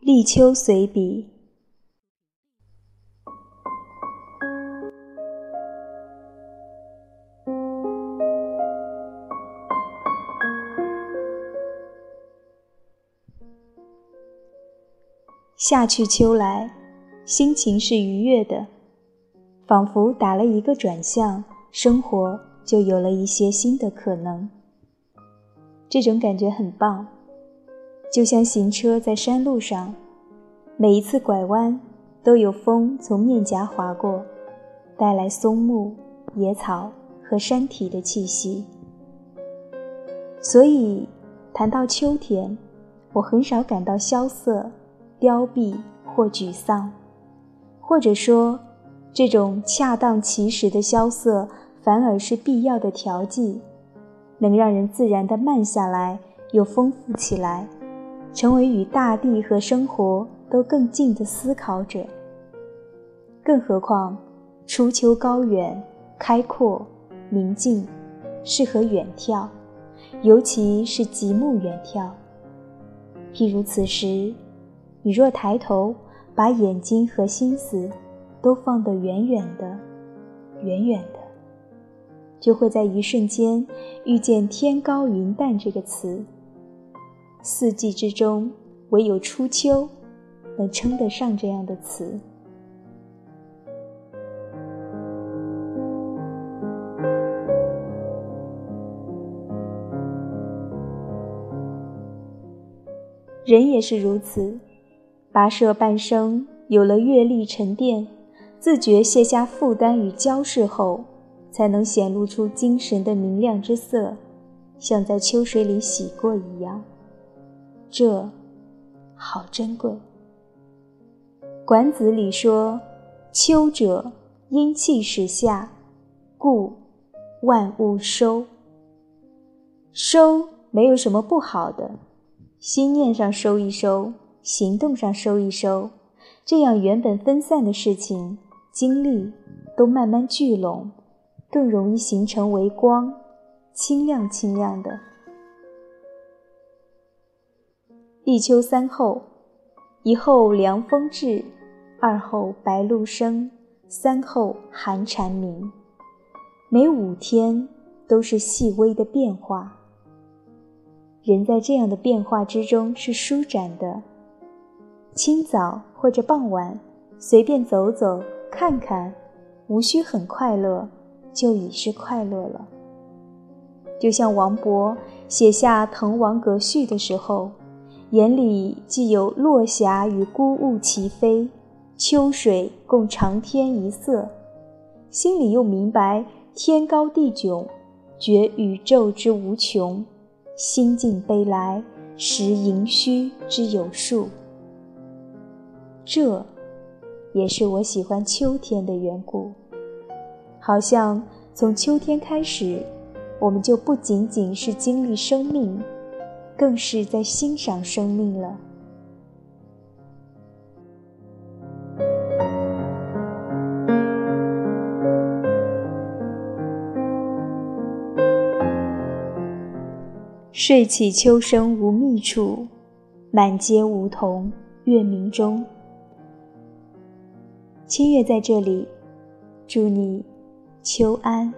立秋随笔。夏去秋来，心情是愉悦的，仿佛打了一个转向，生活就有了一些新的可能。这种感觉很棒，就像行车在山路上，每一次拐弯都有风从面颊划过，带来松木、野草和山体的气息。所以，谈到秋天，我很少感到萧瑟。凋敝或沮丧，或者说，这种恰当其时的萧瑟，反而是必要的调剂，能让人自然地慢下来，又丰富起来，成为与大地和生活都更近的思考者。更何况，初秋高远、开阔、明净，适合远眺，尤其是极目远眺。譬如此时。你若抬头，把眼睛和心思都放得远远的、远远的，就会在一瞬间遇见“天高云淡”这个词。四季之中，唯有初秋能称得上这样的词。人也是如此。跋涉半生，有了阅历沉淀，自觉卸下负担与焦饰后，才能显露出精神的明亮之色，像在秋水里洗过一样。这，好珍贵。《管子》里说：“秋者，阴气始下，故万物收。”收没有什么不好的，心念上收一收。行动上收一收，这样原本分散的事情、精力都慢慢聚拢，更容易形成为光，清亮清亮的。立秋三候：一候凉风至，二候白露生，三候寒蝉鸣。每五天都是细微的变化。人在这样的变化之中是舒展的。清早或者傍晚，随便走走看看，无需很快乐，就已是快乐了。就像王勃写下《滕王阁序》的时候，眼里既有落霞与孤鹜齐飞，秋水共长天一色，心里又明白天高地迥，觉宇宙之无穷，心境悲来，识盈虚之有数。这，也是我喜欢秋天的缘故。好像从秋天开始，我们就不仅仅是经历生命，更是在欣赏生命了。睡起秋声无觅处，满街梧桐月明中。清月在这里，祝你秋安。